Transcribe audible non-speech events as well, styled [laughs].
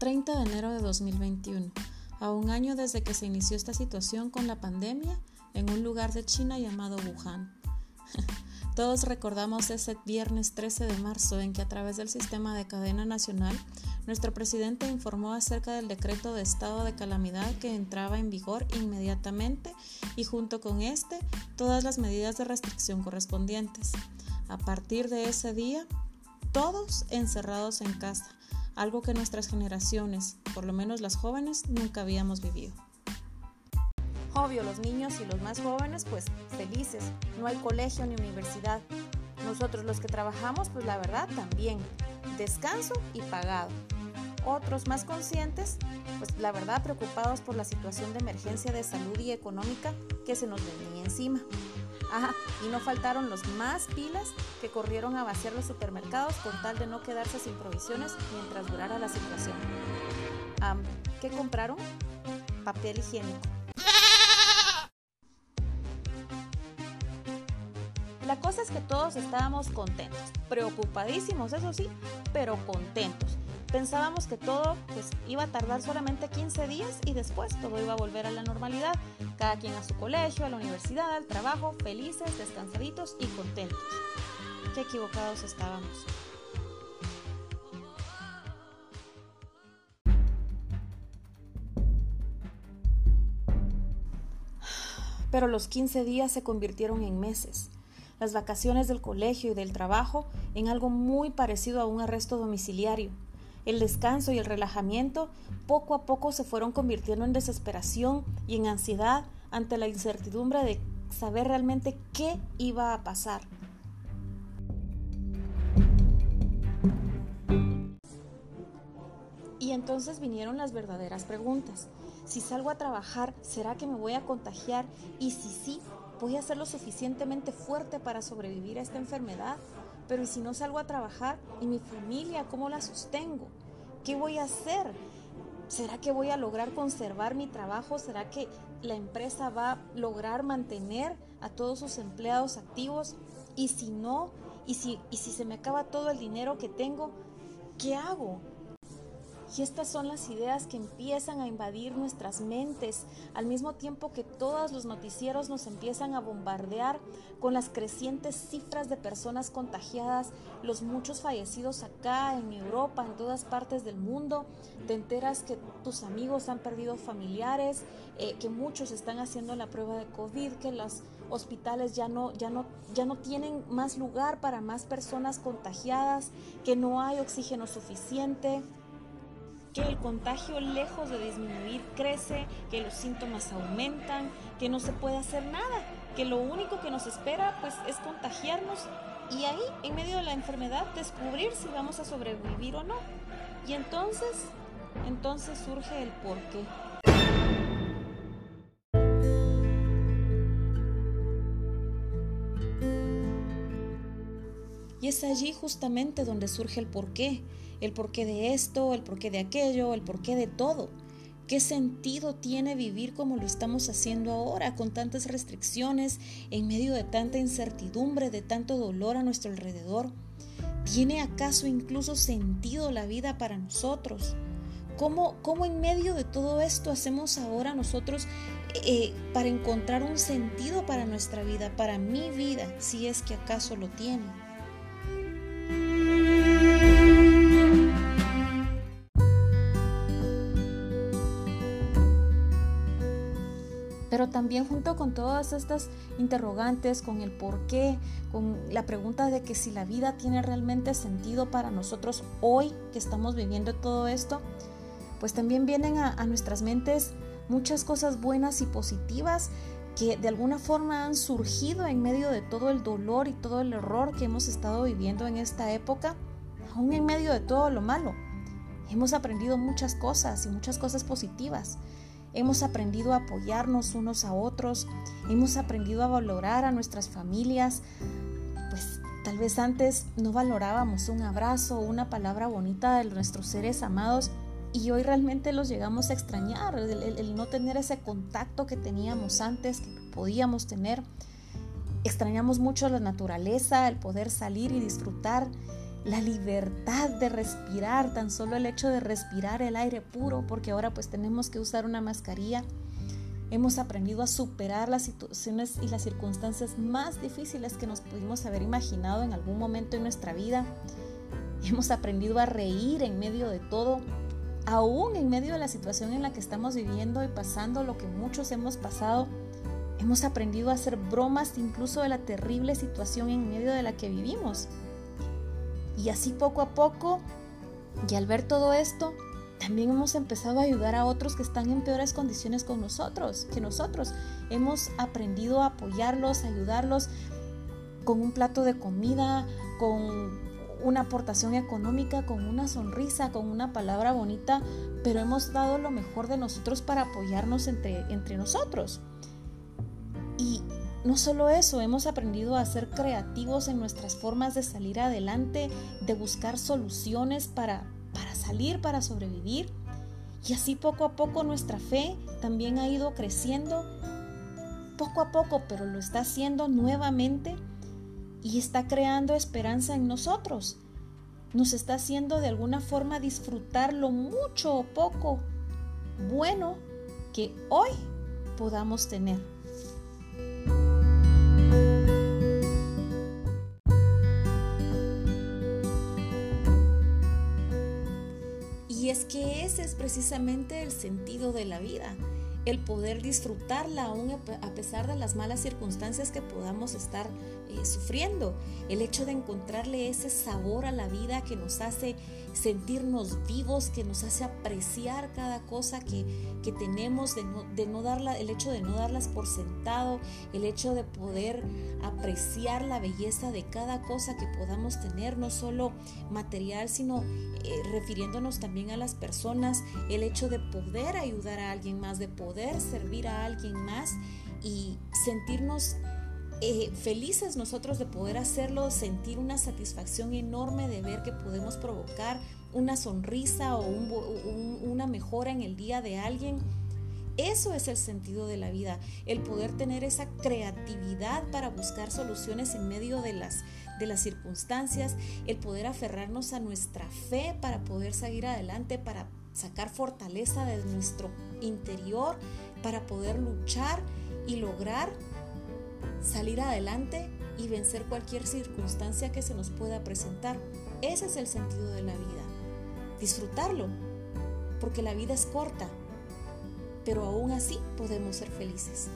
30 de enero de 2021, a un año desde que se inició esta situación con la pandemia en un lugar de China llamado Wuhan. [laughs] Todos recordamos ese viernes 13 de marzo en que a través del sistema de cadena nacional nuestro presidente informó acerca del decreto de estado de calamidad que entraba en vigor inmediatamente y junto con este todas las medidas de restricción correspondientes. A partir de ese día, todos encerrados en casa, algo que nuestras generaciones, por lo menos las jóvenes, nunca habíamos vivido. Obvio, los niños y los más jóvenes, pues felices, no hay colegio ni universidad. Nosotros los que trabajamos, pues la verdad también, descanso y pagado. Otros más conscientes, pues la verdad preocupados por la situación de emergencia de salud y económica que se nos venía encima. Ajá, y no faltaron los más pilas que corrieron a vaciar los supermercados con tal de no quedarse sin provisiones mientras durara la situación. ¿Qué compraron? Papel higiénico. La cosa es que todos estábamos contentos, preocupadísimos, eso sí, pero contentos. Pensábamos que todo pues, iba a tardar solamente 15 días y después todo iba a volver a la normalidad. Cada quien a su colegio, a la universidad, al trabajo, felices, descansaditos y contentos. Qué equivocados estábamos. Pero los 15 días se convirtieron en meses las vacaciones del colegio y del trabajo en algo muy parecido a un arresto domiciliario. El descanso y el relajamiento poco a poco se fueron convirtiendo en desesperación y en ansiedad ante la incertidumbre de saber realmente qué iba a pasar. Y entonces vinieron las verdaderas preguntas. Si salgo a trabajar, ¿será que me voy a contagiar? Y si sí, voy a ser lo suficientemente fuerte para sobrevivir a esta enfermedad, pero ¿y si no salgo a trabajar? ¿Y mi familia cómo la sostengo? ¿Qué voy a hacer? ¿Será que voy a lograr conservar mi trabajo? ¿Será que la empresa va a lograr mantener a todos sus empleados activos? Y si no, y si, y si se me acaba todo el dinero que tengo, ¿qué hago? Y estas son las ideas que empiezan a invadir nuestras mentes, al mismo tiempo que todos los noticieros nos empiezan a bombardear con las crecientes cifras de personas contagiadas, los muchos fallecidos acá, en Europa, en todas partes del mundo. Te enteras que tus amigos han perdido familiares, eh, que muchos están haciendo la prueba de COVID, que los hospitales ya no, ya, no, ya no tienen más lugar para más personas contagiadas, que no hay oxígeno suficiente que el contagio lejos de disminuir crece, que los síntomas aumentan, que no se puede hacer nada, que lo único que nos espera pues es contagiarnos y ahí en medio de la enfermedad descubrir si vamos a sobrevivir o no. Y entonces, entonces surge el porqué. Es allí justamente donde surge el porqué, el porqué de esto, el porqué de aquello, el porqué de todo. ¿Qué sentido tiene vivir como lo estamos haciendo ahora, con tantas restricciones, en medio de tanta incertidumbre, de tanto dolor a nuestro alrededor? ¿Tiene acaso incluso sentido la vida para nosotros? ¿Cómo, cómo en medio de todo esto hacemos ahora nosotros eh, para encontrar un sentido para nuestra vida, para mi vida, si es que acaso lo tiene? Pero también junto con todas estas interrogantes, con el por qué, con la pregunta de que si la vida tiene realmente sentido para nosotros hoy que estamos viviendo todo esto, pues también vienen a, a nuestras mentes muchas cosas buenas y positivas que de alguna forma han surgido en medio de todo el dolor y todo el error que hemos estado viviendo en esta época, aún en medio de todo lo malo. Hemos aprendido muchas cosas y muchas cosas positivas. Hemos aprendido a apoyarnos unos a otros, hemos aprendido a valorar a nuestras familias, pues tal vez antes no valorábamos un abrazo una palabra bonita de nuestros seres amados y hoy realmente los llegamos a extrañar, el, no tener ese contacto que teníamos antes, que podíamos tener. Extrañamos mucho la naturaleza, el poder salir y disfrutar la libertad de respirar, tan solo el hecho de respirar el aire puro, porque ahora pues tenemos que usar una mascarilla. Hemos aprendido a superar las situaciones y las circunstancias más difíciles que nos pudimos haber imaginado en algún momento en nuestra vida. Hemos aprendido a reír en medio de todo, aún en medio de la situación en la que estamos viviendo y pasando lo que muchos hemos pasado. Hemos aprendido a hacer bromas incluso de la terrible situación en medio de la que vivimos. Y así poco a poco, y al ver todo esto, también hemos empezado a ayudar a otros que están en peores condiciones con nosotros, que nosotros. Hemos aprendido a apoyarlos, a ayudarlos con un plato de comida, con una aportación económica, con una sonrisa, con una palabra bonita, pero hemos dado lo mejor de nosotros para apoyarnos entre, entre nosotros. Y no solo eso, hemos aprendido a ser creativos en nuestras formas de salir adelante, de buscar soluciones para, para salir, para sobrevivir. Y así poco a poco nuestra fe también ha ido creciendo, poco a poco, pero lo está haciendo nuevamente y está creando esperanza en nosotros. Nos está haciendo de alguna forma disfrutar lo mucho o poco bueno que hoy podamos tener. Es que ese es precisamente el sentido de la vida, el poder disfrutarla aún a pesar de las malas circunstancias que podamos estar eh, sufriendo, el hecho de encontrarle ese sabor a la vida que nos hace sentirnos vivos, que nos hace apreciar cada cosa que, tenemos, de no, de no darla, el hecho de no darlas por sentado, el hecho de poder apreciar la belleza de cada cosa que podamos tener, no solo material, sino eh, refiriéndonos también a las personas, el hecho de poder ayudar a alguien más, de poder servir a alguien más y sentirnos eh, felices nosotros de poder hacerlo, sentir una satisfacción enorme de ver que podemos provocar una sonrisa o una mejora en el día de alguien. Eso es el sentido de la vida, el poder tener esa creatividad para buscar soluciones en medio de las, de las circunstancias, el poder aferrarnos a nuestra fe para poder seguir adelante, para sacar fortaleza de nuestro interior, para poder luchar y lograr salir adelante y vencer cualquier circunstancia que se nos pueda presentar. Ese es el sentido de la vida. Disfrutarlo, porque la vida es corta, pero aún así podemos ser felices.